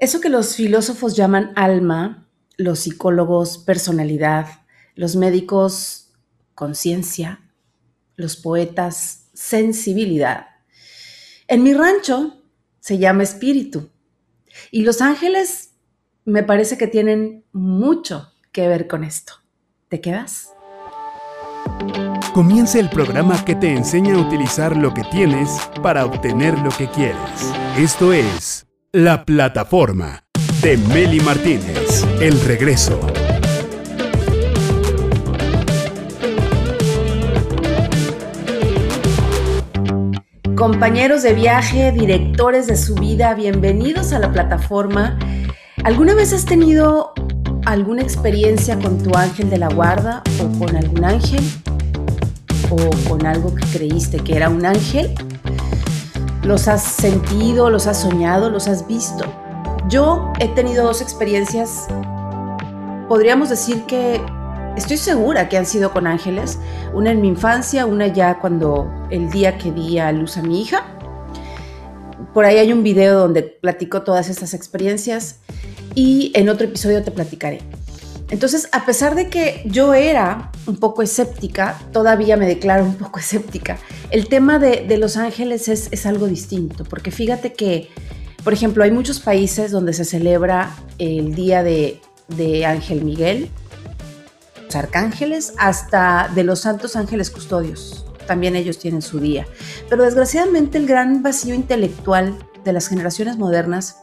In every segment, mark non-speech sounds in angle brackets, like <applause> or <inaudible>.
Eso que los filósofos llaman alma, los psicólogos personalidad, los médicos conciencia, los poetas sensibilidad. En mi rancho se llama espíritu y los ángeles me parece que tienen mucho que ver con esto. ¿Te quedas? Comienza el programa que te enseña a utilizar lo que tienes para obtener lo que quieres. Esto es La Plataforma de Meli Martínez. El regreso. Compañeros de viaje, directores de su vida, bienvenidos a la plataforma. ¿Alguna vez has tenido alguna experiencia con tu ángel de la guarda o con algún ángel? o con algo que creíste que era un ángel? ¿Los has sentido, los has soñado, los has visto? Yo he tenido dos experiencias, podríamos decir que estoy segura que han sido con ángeles, una en mi infancia, una ya cuando el día que di a luz a mi hija. Por ahí hay un video donde platico todas estas experiencias y en otro episodio te platicaré. Entonces, a pesar de que yo era un poco escéptica, todavía me declaro un poco <laughs> escéptica. El tema de, los ángeles es, algo distinto, porque fíjate que, por ejemplo, hay muchos países donde se celebra el día de, de Ángel Miguel, los arcángeles, hasta de los santos ángeles custodios. También ellos tienen su día. Pero desgraciadamente el gran vacío intelectual de las generaciones modernas,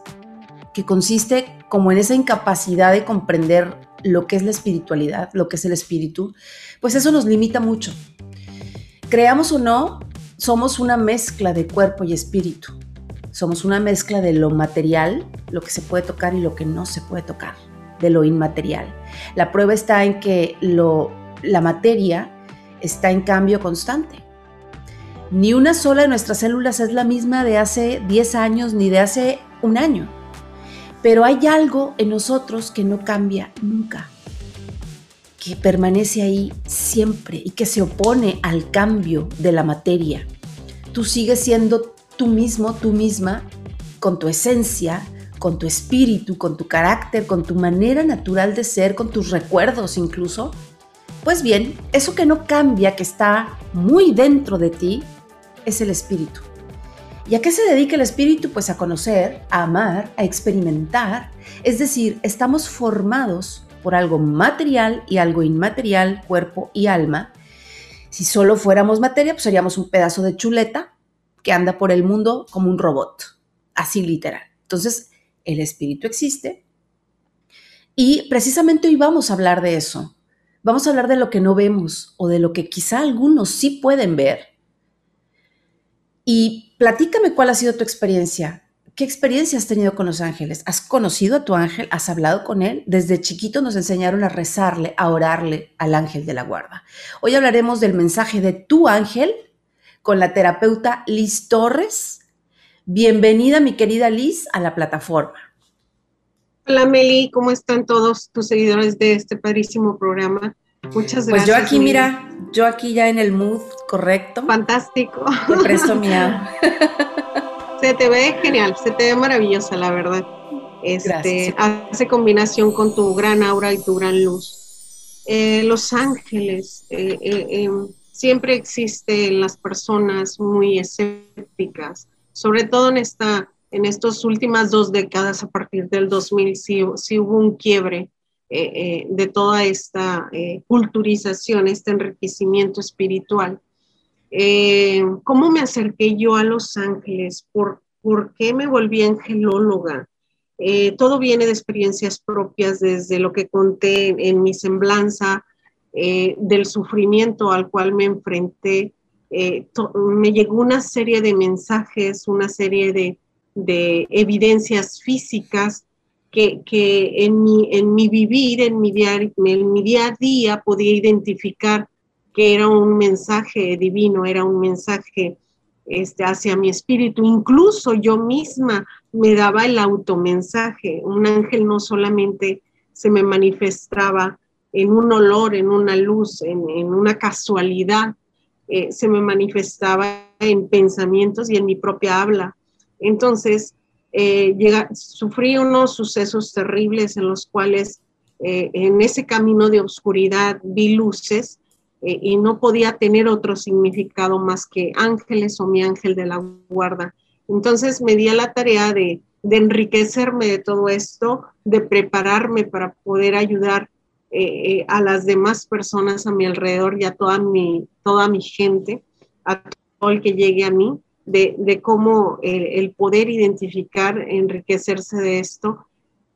que consiste como en esa incapacidad de comprender lo que es la espiritualidad, lo que es el espíritu, pues eso nos limita mucho. Creamos o no, somos una mezcla de cuerpo y espíritu. Somos una mezcla de lo material, lo que se puede tocar y lo que no se puede tocar, de lo inmaterial. La prueba está en que lo, la materia está en cambio constante. Ni una sola de nuestras células es la misma de hace 10 años ni de hace un año. Pero hay algo en nosotros que no cambia nunca, que permanece ahí siempre y que se opone al cambio de la materia. Tú sigues siendo tú mismo, tú misma, con tu esencia, con tu espíritu, con tu carácter, con tu manera natural de ser, con tus recuerdos incluso. Pues bien, eso que no cambia, que está muy dentro de ti, es el espíritu. ¿Y a qué se dedica el espíritu? Pues a conocer, a amar, a experimentar. Es decir, estamos formados por algo material y algo inmaterial, cuerpo y alma. Si solo fuéramos materia, pues seríamos un pedazo de chuleta que anda por el mundo como un robot, así literal. Entonces, el espíritu existe y precisamente hoy vamos a hablar de eso. Vamos a hablar de lo que no vemos o de lo que quizá algunos sí pueden ver. Y Platícame cuál ha sido tu experiencia. ¿Qué experiencia has tenido con los ángeles? ¿Has conocido a tu ángel? ¿Has hablado con él? Desde chiquito nos enseñaron a rezarle, a orarle al ángel de la guarda. Hoy hablaremos del mensaje de tu ángel con la terapeuta Liz Torres. Bienvenida, mi querida Liz, a la plataforma. Hola, Meli, ¿cómo están todos tus seguidores de este padrísimo programa? Muchas gracias. Pues yo aquí, mira, yo aquí ya en el mood correcto. Fantástico. Te presto mi <laughs> Se te ve genial, se te ve maravillosa, la verdad. Este, hace combinación con tu gran aura y tu gran luz. Eh, los ángeles, eh, eh, em, siempre existen las personas muy escépticas, sobre todo en esta, en estas últimas dos décadas, a partir del 2000, sí, sí hubo un quiebre eh, eh, de toda esta eh, culturización, este enriquecimiento espiritual. ¿Cómo me acerqué yo a Los Ángeles? ¿Por, por qué me volví angelóloga? todo viene de experiencias propias, desde lo que conté en, mi semblanza, del sufrimiento al cual me enfrenté. me llegó una serie de mensajes, una serie de, de evidencias físicas que, en, mi, en mi vivir, en mi, día, en mi día a día, podía identificar que era un mensaje divino, era un mensaje este, hacia mi espíritu. Incluso yo misma me daba el automensaje. Un ángel no solamente se me manifestaba en un olor, en una luz, en, una casualidad, eh, se me manifestaba en pensamientos y en mi propia habla. Entonces, eh, llega, sufrí unos sucesos terribles en los cuales eh, en ese camino de oscuridad vi luces eh, y no podía tener otro significado más que ángeles o mi ángel de la guarda. Entonces me di a la tarea de, enriquecerme de todo esto, de prepararme para poder ayudar a las demás personas a mi alrededor y a toda mi, toda mi gente, a todo el que llegue a mí de, cómo el, poder identificar, enriquecerse de esto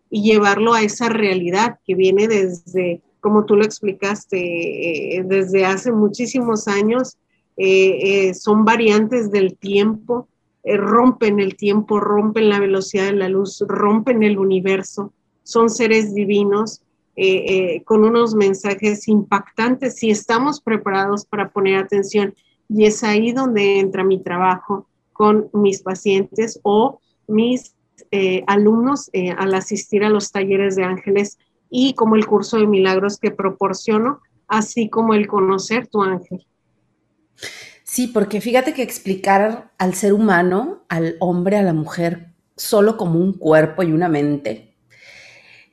y llevarlo a esa realidad que viene desde, como tú lo explicaste, eh, desde hace muchísimos años, eh, eh, son variantes del tiempo, rompen el tiempo, rompen la velocidad de la luz, rompen el universo, son seres divinos. con unos mensajes impactantes si estamos preparados para poner atención y es ahí donde entra mi trabajo con mis pacientes o mis eh, alumnos eh, al asistir a los talleres de ángeles y como el curso de milagros que proporciono, así como el conocer tu ángel. Sí, porque fíjate que explicar al ser humano, al hombre, a la mujer, solo como un cuerpo y una mente,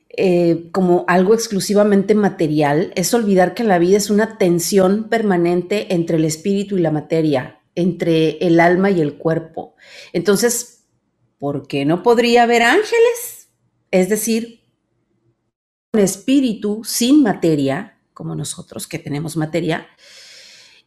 eh, como algo exclusivamente material, es olvidar que la vida es una tensión permanente entre el espíritu y la materia, entre el alma y el cuerpo. Entonces, ¿por qué no podría haber ángeles? Es decir, un espíritu sin materia, como nosotros que tenemos materia.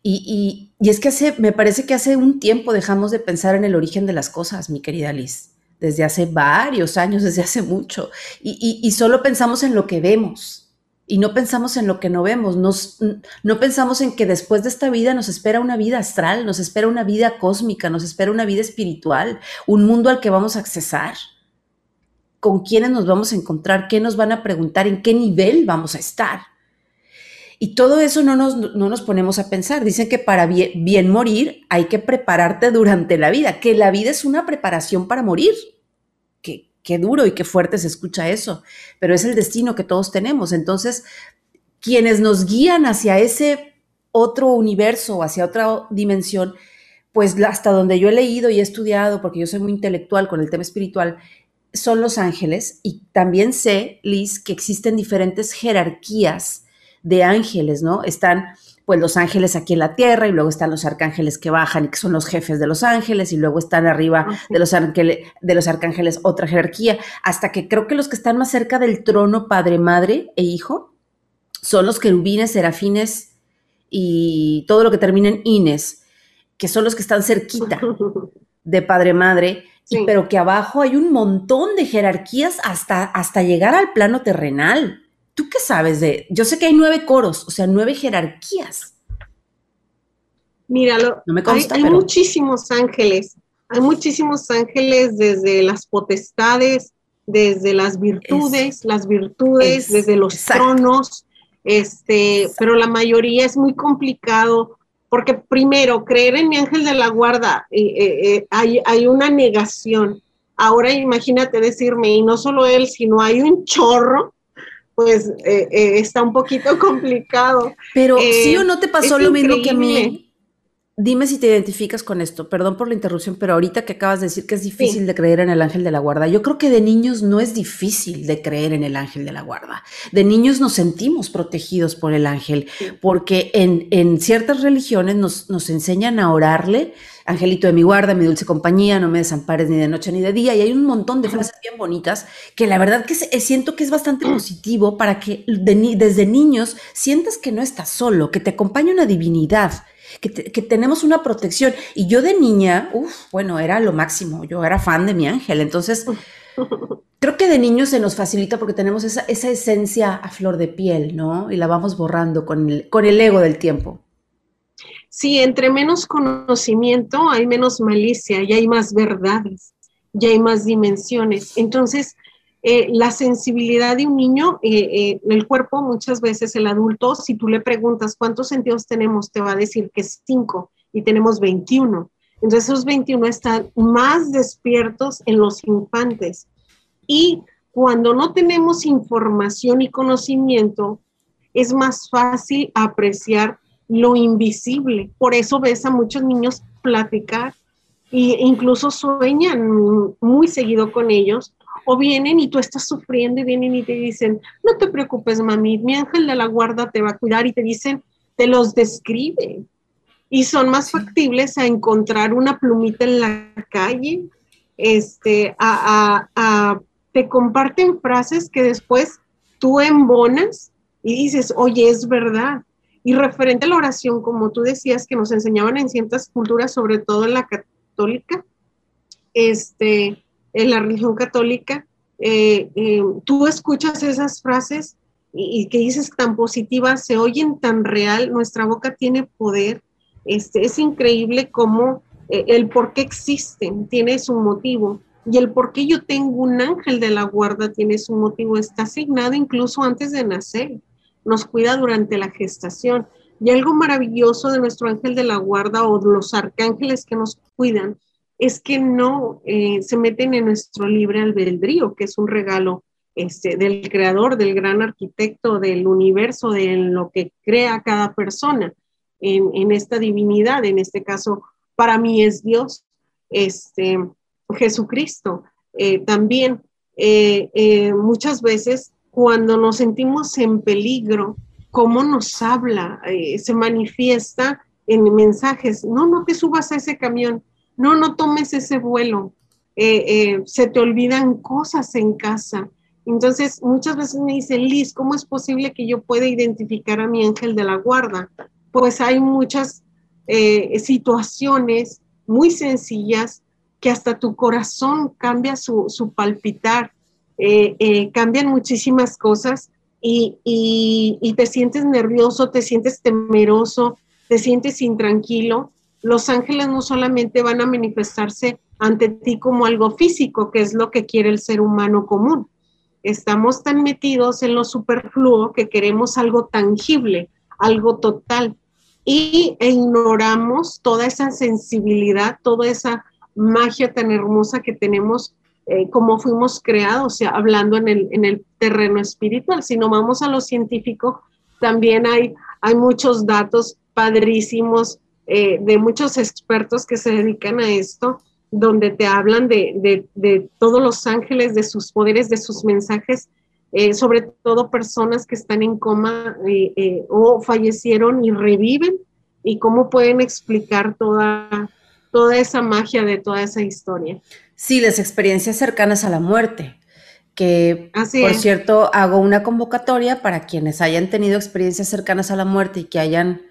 Y, y, es que hace, me parece que hace un tiempo dejamos de pensar en el origen de las cosas, mi querida Liz desde hace varios años, desde hace mucho, y, solo pensamos en lo que vemos y no pensamos en lo que no vemos, no pensamos en que después de esta vida nos espera una vida astral, nos espera una vida cósmica, nos espera una vida espiritual, un mundo al que vamos a accesar, con quiénes nos vamos a encontrar, qué nos van a preguntar, en qué nivel vamos a estar. Y todo eso no nos, no nos ponemos a pensar. Dicen que para bien, morir hay que prepararte durante la vida, que la vida es una preparación para morir. Qué, qué duro y qué fuerte se escucha eso, pero es el destino que todos tenemos. Entonces, quienes nos guían hacia ese otro universo, hacia otra dimensión, pues hasta donde yo he leído y he estudiado, porque yo soy muy intelectual con el tema espiritual, son los ángeles. Y también sé, Liz, que existen diferentes jerarquías de ángeles, ¿no? Están pues los ángeles aquí en la tierra y luego están los arcángeles que bajan y que son los jefes de los ángeles y luego están arriba de los, de los arcángeles otra jerarquía, hasta que creo que los que están más cerca del trono Padre, Madre e Hijo son los querubines, serafines y todo lo que termina en ines, que son los que están cerquita <laughs> de Padre, Madre, pero que abajo hay un montón de jerarquías hasta, hasta llegar al plano terrenal. ¿Tú qué sabes de? Yo sé que hay nueve coros, o sea, nueve jerarquías. Míralo, no me consta, hay, muchísimos ángeles, hay muchísimos ángeles desde las potestades, desde las virtudes, las virtudes, desde los tronos, este, pero la mayoría es muy complicado porque primero, creer en mi ángel de la guarda, eh, eh, eh, hay, hay una negación. Ahora imagínate decirme, y no solo él, sino hay un chorro pues eh, eh, está un poquito <laughs> complicado. Pero sí o no te pasó lo mismo que a mí. Dime si te identificas con esto, perdón por la interrupción, pero ahorita que acabas de decir que es difícil de creer en el ángel de la guarda, yo creo que de niños no es difícil de creer en el ángel de la guarda. De niños nos sentimos protegidos por el ángel, porque en, en ciertas religiones nos, nos enseñan a orarle Angelito de mi guarda, mi dulce compañía, no me desampares ni de noche ni de día. Y hay un montón de frases bien bonitas que la verdad que eh, siento que es bastante <clears throat> positivo para que desde niños sientas que no estás solo, que te acompaña una divinidad, que, tenemos una protección. Y yo de niña, uff, bueno, era lo máximo, yo era fan de mi ángel. Entonces, <laughs> creo que de niños se nos facilita porque tenemos esa, esencia a flor de piel, ¿no? Y la vamos borrando con con el ego del tiempo. Sí, entre menos conocimiento hay menos malicia y hay más verdades, y hay más dimensiones. Entonces, eh, la sensibilidad de un niño, eh, eh, el cuerpo, muchas veces el adulto, si tú le preguntas cuántos sentidos tenemos, te va a decir que cinco y tenemos 21. Entonces, esos 21 están más despiertos en los infantes. Y cuando no tenemos información y conocimiento, es más fácil apreciar lo invisible. Por eso ves a muchos niños platicar e incluso sueñan muy seguido con ellos, o vienen y tú estás sufriendo y vienen y te dicen, no te preocupes, mami, mi ángel de la guarda te va a cuidar y te dicen, te los describe. Y son más factibles a encontrar una plumita en la calle, este, a, te comparten frases que después tú embonas y dices, oye, es verdad. Y referente a la oración, como tú decías, que nos enseñaban en ciertas culturas, sobre todo en la católica, este, en la religión católica, eh, eh, tú escuchas esas frases y, que dices tan positivas, se oyen tan real, nuestra boca tiene poder. Este, es increíble cómo eh, el por qué existen tiene su motivo y el por qué yo tengo un ángel de la guarda tiene su motivo, está asignado incluso antes de nacer nos cuida durante la gestación. Y algo maravilloso de nuestro ángel de la guarda o los arcángeles que nos cuidan es que no eh, se meten en nuestro libre albedrío, que es un regalo este, del creador, del gran arquitecto del universo, de lo que crea cada persona en, esta divinidad. En este caso, para mí es Dios, este, Jesucristo. Eh, también eh, muchas veces cuando nos sentimos en peligro, cómo nos habla, se manifiesta en mensajes, no, no te subas a ese camión, no, no tomes ese vuelo, eh, eh, se te olvidan cosas en casa. Entonces, muchas veces me dicen, Liz, ¿cómo es posible que yo pueda identificar a mi ángel de la guarda? Pues hay muchas situaciones muy sencillas que hasta tu corazón cambia su, su palpitar eh, eh, cambian muchísimas cosas y, te sientes nervioso, te sientes temeroso, te sientes intranquilo. Los ángeles no solamente van a manifestarse ante ti como algo físico, que es lo que quiere el ser humano común. Estamos tan metidos en lo superfluo que queremos algo tangible, algo total, y ignoramos toda esa sensibilidad, toda esa magia tan hermosa que tenemos eh, como fuimos creados, o sea, hablando en el, en el terreno espiritual. Si no vamos a lo científico, también hay, hay muchos datos padrísimos eh, de muchos expertos que se dedican a esto, donde te hablan de, de, todos los ángeles, de sus poderes, de sus mensajes, eh, sobre todo personas que están en coma o fallecieron y reviven, y cómo pueden explicar toda, toda esa magia de toda esa historia. Sí, las experiencias cercanas a la muerte, que por cierto hago una convocatoria para quienes hayan tenido experiencias cercanas a la muerte y que hayan,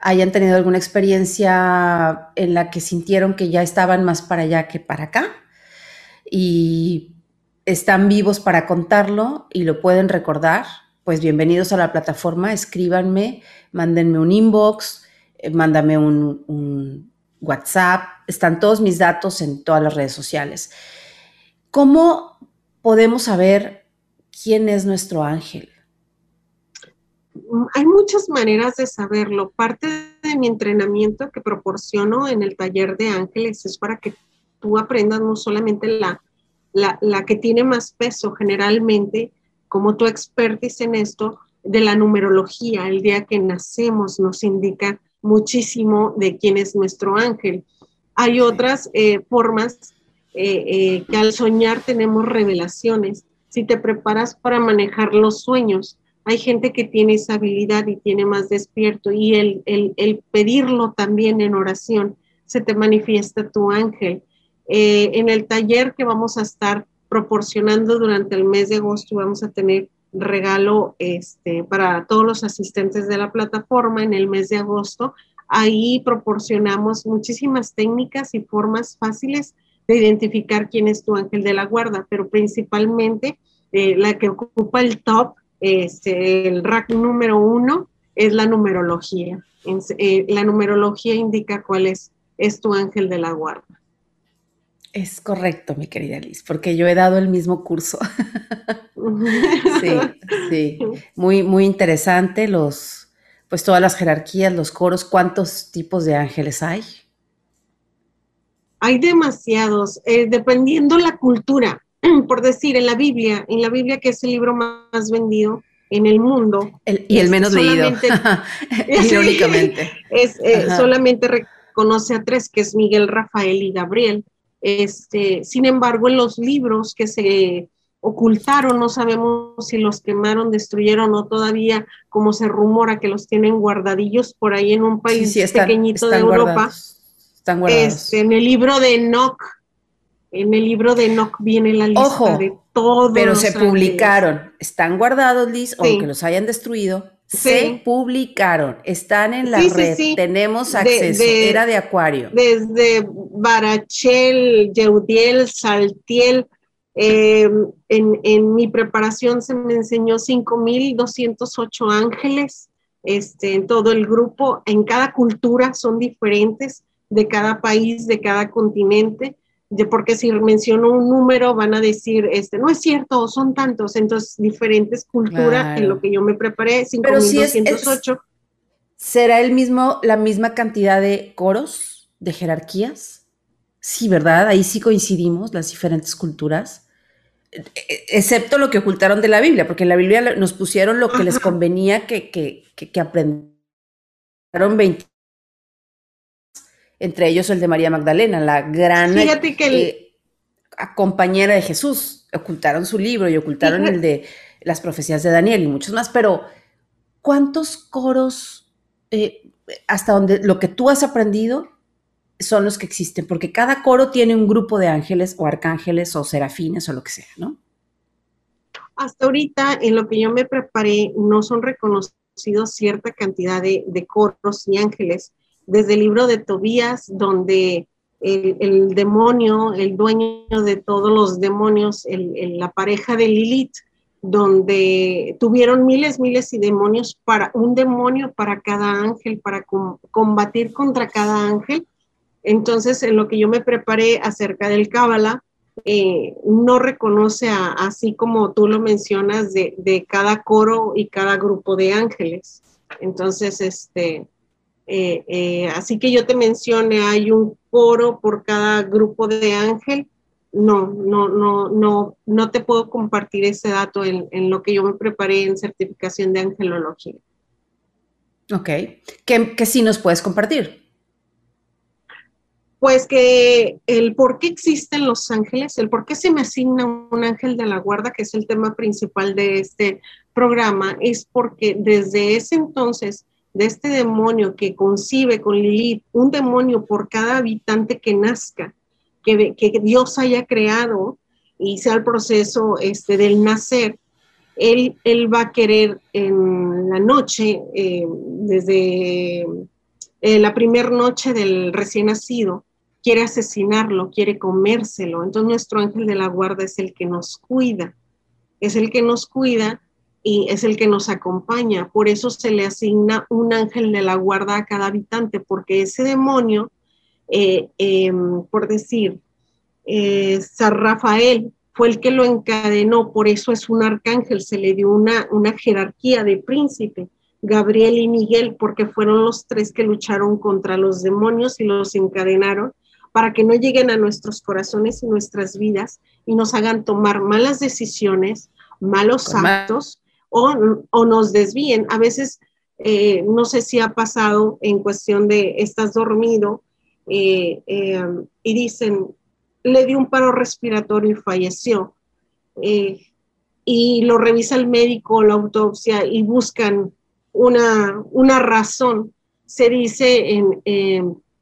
hayan tenido alguna experiencia en la que sintieron que ya estaban más para allá que para acá y están vivos para contarlo y lo pueden recordar, pues bienvenidos a la plataforma, escríbanme, mándenme un inbox, eh, mándame un WhatsApp, están todos mis datos en todas las redes sociales. ¿Cómo podemos saber quién es nuestro ángel? Hay muchas maneras de saberlo. Parte de mi entrenamiento que proporciono en el taller de ángeles es para que tú aprendas no solamente la, la, que tiene más peso generalmente, como tú expertis en esto, de la numerología. El día que nacemos nos indica muchísimo de quién es nuestro ángel. Hay otras eh, formas eh, eh, que al soñar tenemos revelaciones. Si te preparas para manejar los sueños, hay gente que tiene esa habilidad y tiene más despierto y el, el, pedirlo también en oración, se te manifiesta tu ángel. en el taller que vamos a estar proporcionando durante el mes de agosto, vamos a tener regalo este, para todos los asistentes de la plataforma en el mes de agosto. Ahí proporcionamos muchísimas técnicas y formas fáciles de identificar quién es tu ángel de la guarda, pero principalmente eh, la que ocupa el top, este, el rack número uno, es la numerología. Eh, la numerología indica cuál es, es tu ángel de la guarda. Es correcto, mi querida Liz, porque yo he dado el mismo curso. <laughs> sí, sí. Muy, muy interesante los, pues todas las jerarquías, los coros, ¿cuántos tipos de ángeles hay? Hay demasiados, eh, dependiendo la cultura. <clears throat> Por decir, en la Biblia, en la Biblia que es el libro más vendido en el mundo. y el menos leído, <laughs> <laughs> irónicamente. Es eh, solamente reconoce a tres, que es Miguel, Rafael y Gabriel. Este, sin embargo, en los libros que se ocultaron, no sabemos si los quemaron, destruyeron o todavía, como se rumora, que los tienen guardadillos por ahí en un país pequeñito de Europa. Están guardados. Este, en el libro de Enoch, en el libro de Enoch viene la lista de todos. Pero se publicaron, están guardados, Liz, aunque los hayan destruido. Se publicaron, están en la red, tenemos acceso, era de acuario. Desde Barachel, Yeudiel, Saltiel, em, en, en, mi preparación se me enseñó 5.208 ángeles este, en todo el grupo, en cada cultura son diferentes, de cada país, de cada continente. de porque si menciono un número van a decir, este, no es cierto, son tantos, entonces diferentes culturas en lo que yo me preparé, 5208. ¿Será el mismo, la misma cantidad de coros, de jerarquías? Sí, ¿verdad? Ahí sí coincidimos, las diferentes culturas. E, e, excepto lo que ocultaron de la Biblia, porque en la Biblia nos pusieron lo que les convenía que, que, que, que aprendieron 20 entre ellos el de María Magdalena, la gran eh, compañera de Jesús. Ocultaron su libro y ocultaron el de las profecías de Daniel y muchos más, pero ¿cuántos coros, eh, hasta donde lo que tú has aprendido, son los que existen? Porque cada coro tiene un grupo de ángeles o arcángeles o serafines o lo que sea, ¿no? Hasta ahorita, en lo que yo me preparé, no son reconocidos cierta cantidad de, de coros y ángeles desde el libro de Tobías, donde el, demonio, el dueño de todos los demonios, la pareja de Lilith, donde tuvieron miles, miles y demonios para un demonio para cada ángel, para combatir contra cada ángel. Entonces, en lo que yo me preparé acerca del Cábala, eh, no reconoce así como tú lo mencionas de, de, cada coro y cada grupo de ángeles. Entonces, este, eh, eh, así que yo te mencione, hay un coro por cada grupo de ángel. No, no, no, no, no te puedo compartir ese dato en, lo que yo me preparé en certificación de angelología. Ok. ¿Qué, qué sí nos puedes compartir? Pues que el por qué existen los ángeles, el por qué se me asigna un ángel de la guarda, que es el tema principal de este programa, es porque desde ese entonces de este demonio que concibe con Lilith, un demonio por cada habitante que nazca, que, que Dios haya creado y sea el proceso este, del nacer, él, él va a querer en la noche, eh, desde eh, la primera noche del recién nacido, quiere asesinarlo, quiere comérselo. Entonces nuestro ángel de la guarda es el que nos cuida, es el que nos cuida y es el que nos acompaña. Por eso se le asigna un ángel de la guarda a cada habitante, porque ese demonio, eh, em, por decir, eh, San Rafael fue el que lo encadenó, por eso es un arcángel, se le dio una, una jerarquía de príncipe. Gabriel y Miguel, porque fueron los tres que lucharon contra los demonios y los encadenaron para que no lleguen a nuestros corazones y nuestras vidas y nos hagan tomar malas decisiones, malos actos o, nos desvíen. A veces, eh, no sé si ha pasado en cuestión de estás dormido eh, eh, y dicen, le dio un paro respiratorio y falleció. y lo revisa el médico, la autopsia y buscan una, una razón. Se dice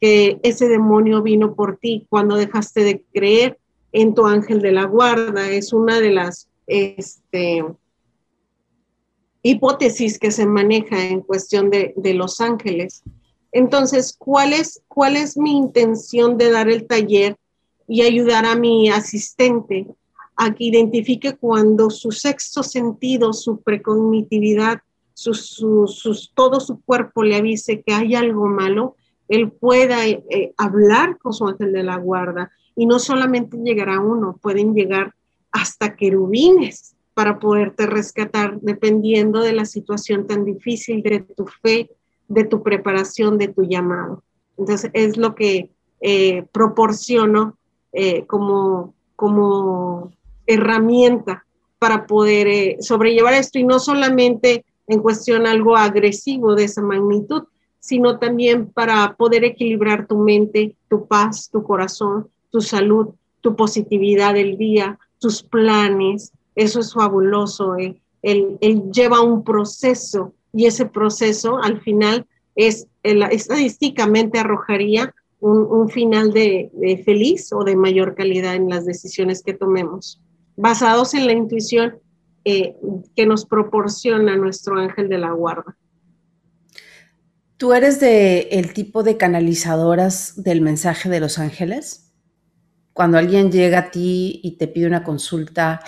que ese demonio vino por ti cuando dejaste de creer en tu ángel de la guarda. Es una de las este, hipótesis que se maneja en cuestión de, Los Ángeles. Entonces, ¿cuál es, ¿cuál es mi intención de dar el taller y ayudar a mi asistente a que identifique cuando su sexto sentido, su precognitividad, todo su cuerpo le avise que hay algo malo, él pueda eh, hablar con su ángel de la guarda y no solamente llegar a uno, pueden llegar hasta querubines para poderte rescatar dependiendo de la situación tan difícil de tu fe, de tu preparación, de tu llamado. Entonces es lo que eh, proporciono eh, como, como herramienta para poder eh, sobrellevar esto y no solamente en cuestión algo agresivo de esa magnitud, sino también para poder equilibrar tu mente, tu paz, tu corazón, tu salud, tu positividad del día, tus planes. Eso es fabuloso. ¿eh? Él, lleva un proceso y ese proceso al final es, estadísticamente arrojaría un, final de, feliz o de mayor calidad en las decisiones que tomemos, basados en la intuición eh, que nos proporciona nuestro ángel de la guarda. ¿Tú eres de el tipo de canalizadoras del mensaje de los ángeles? Cuando alguien llega a ti y te pide una consulta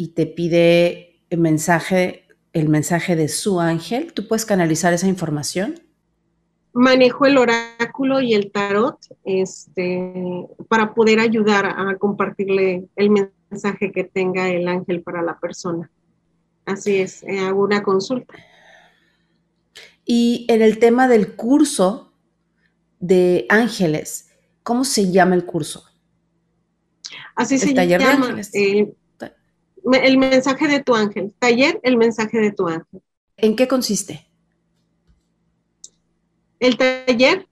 y te pide el mensaje, el mensaje de su ángel, ¿tú puedes canalizar esa información? Manejo el oráculo y el tarot este, para poder ayudar a compartirle el mensaje que tenga el ángel para la persona. Así es, eh, hago una consulta. Y en el tema del curso de ángeles, ¿cómo se llama el curso? Así se llama. El mensaje de tu ángel. Taller, el mensaje de tu ángel. ¿En qué consiste? El taller.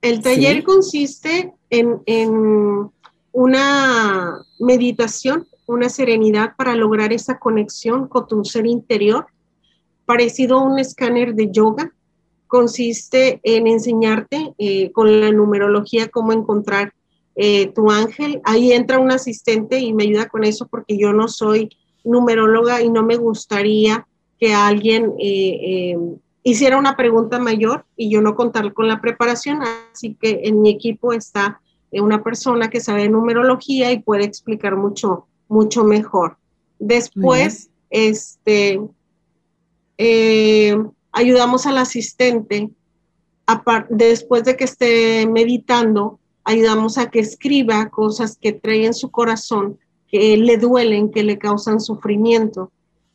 El taller consiste en, en una meditación, una serenidad para lograr esa conexión con tu ser interior parecido a un escáner de yoga. Consiste en enseñarte eh, con la numerología cómo encontrar eh, tu ángel. Ahí entra un asistente y me ayuda con eso porque yo no soy numeróloga y no me gustaría que alguien eh, hiciera una pregunta mayor y yo no contar con la preparación. Así que en mi equipo está una persona que sabe numerología y puede explicar mucho, mucho mejor. Después, este, eh, ayudamos al asistente, después de que esté meditando, ayudamos a que escriba cosas que trae en su corazón, que le duelen, que le causan sufrimiento.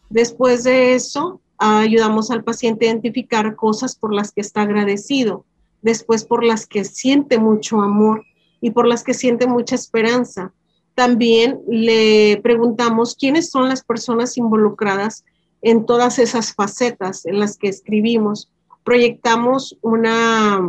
Después de eso, ayudamos al paciente a identificar cosas por las que está agradecido, después por las que siente mucho amor y por las que siente mucha esperanza. También le preguntamos quiénes son las personas involucradas en todas esas facetas en las que escribimos. Proyectamos una,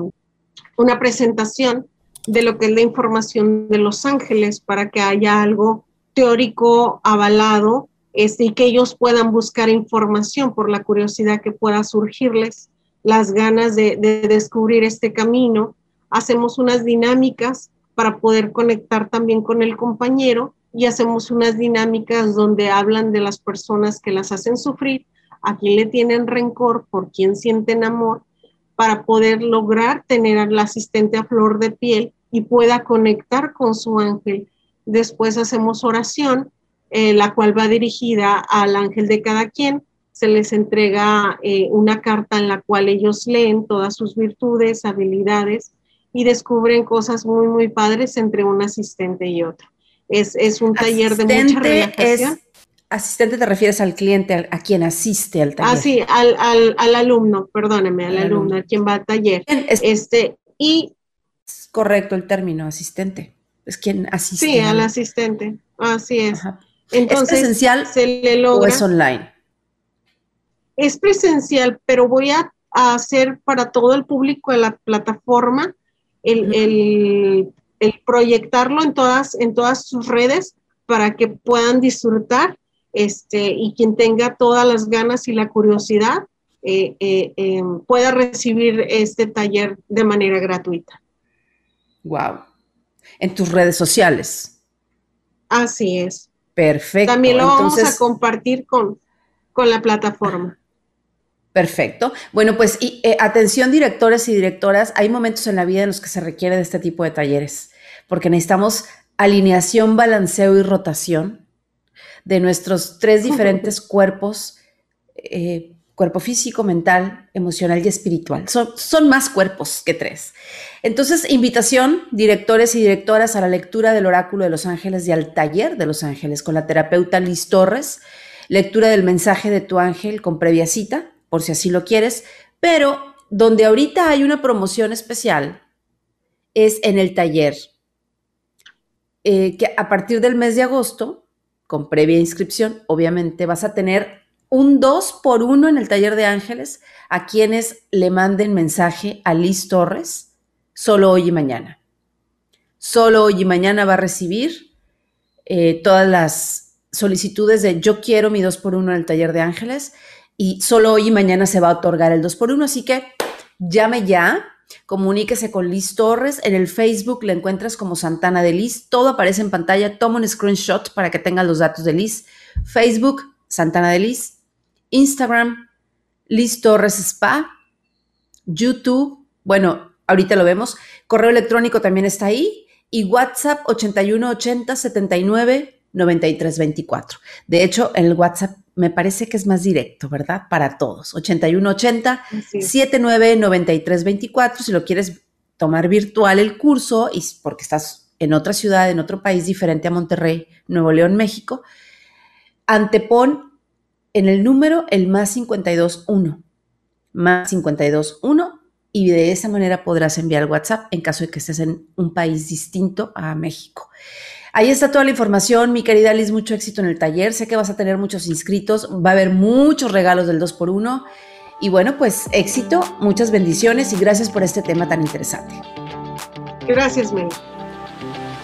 una presentación de lo que es la información de Los Ángeles para que haya algo teórico avalado este, y que ellos puedan buscar información por la curiosidad que pueda surgirles, las ganas de, de descubrir este camino. Hacemos unas dinámicas para poder conectar también con el compañero y hacemos unas dinámicas donde hablan de las personas que las hacen sufrir, a quién le tienen rencor, por quién sienten amor, para poder lograr tener al asistente a flor de piel y pueda conectar con su ángel. Después hacemos oración, eh, la cual va dirigida al ángel de cada quien. Se les entrega eh, una carta en la cual ellos leen todas sus virtudes, habilidades y descubren cosas muy, muy padres entre un asistente y otro. Es, un taller de mucha relajación. asistente te refieres al cliente, a, quien asiste al taller. Ah, sí, al, alumno, perdóneme, al, alumno, a quien va al taller. este, y... correcto el término, asistente. Es quien asiste. Sí, al asistente, así es. Entonces, ¿Es presencial se le logra, o es online? Es presencial, pero voy a, hacer para todo el público de la plataforma el el proyectarlo en todas, en todas sus redes para que puedan disfrutar este, y quien tenga todas las ganas y la curiosidad eh, eh, em, pueda recibir este taller de manera gratuita. Wow. En tus redes sociales. Así es. Perfecto. También lo vamos a compartir con, con la plataforma. Perfecto. Bueno, pues y, eh, atención directores y directoras, hay momentos en la vida en los que se requiere de este tipo de talleres, porque necesitamos alineación, balanceo y rotación de nuestros tres diferentes <laughs> cuerpos, eh, cuerpo físico, mental, emocional y espiritual. Son, son más cuerpos que tres. Entonces, invitación, directores y directoras, a la lectura del oráculo de los ángeles y al taller de los ángeles con la terapeuta Liz Torres, lectura del mensaje de tu ángel con previa cita por si así lo quieres, pero donde ahorita hay una promoción especial es en el taller, eh, que a partir del mes de agosto, con previa inscripción, obviamente vas a tener un 2 por 1 en el taller de ángeles a quienes le manden mensaje a Liz Torres solo hoy y mañana. Solo hoy y mañana va a recibir eh, todas las solicitudes de yo quiero mi 2 por 1 en el taller de ángeles y solo hoy y mañana se va a otorgar el 2 por 1 así que llame ya, comuníquese con Liz Torres, en el Facebook le encuentras como Santana de Liz, todo aparece en pantalla, toma un screenshot para que tengas los datos de Liz, Facebook, Santana de Liz, Instagram, Liz Torres Spa, YouTube, bueno, ahorita lo vemos, correo electrónico también está ahí y WhatsApp 8180 79 93 24. De hecho, el WhatsApp me parece que es más directo, ¿verdad? Para todos. 8180 79 93 24. Si lo quieres tomar virtual el curso y porque estás en otra ciudad, en otro país diferente a Monterrey, Nuevo León, México, antepon en el número el más 521. Más 521 y de esa manera podrás enviar WhatsApp en caso de que estés en un país distinto a México. Ahí está toda la información, mi querida Liz, mucho éxito en el taller. Sé que vas a tener muchos inscritos, va a haber muchos regalos del 2x1. Y bueno, pues éxito, muchas bendiciones y gracias por este tema tan interesante. Gracias, Mel.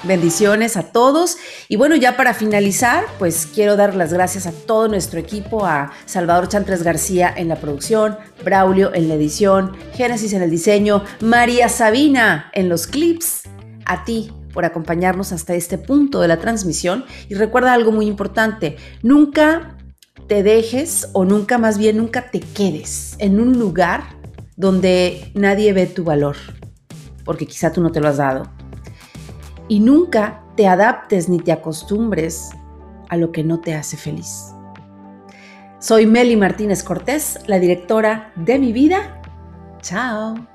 Bendiciones a todos. Y bueno, ya para finalizar, pues quiero dar las gracias a todo nuestro equipo, a Salvador Chantres García en la producción, Braulio en la edición, Génesis en el diseño, María Sabina en los clips, a ti por acompañarnos hasta este punto de la transmisión. Y recuerda algo muy importante, nunca te dejes o nunca más bien nunca te quedes en un lugar donde nadie ve tu valor, porque quizá tú no te lo has dado y nunca te adaptes ni te acostumbres a lo que no te hace feliz. Soy Meli Martínez Cortés, la directora de mi vida. Chao.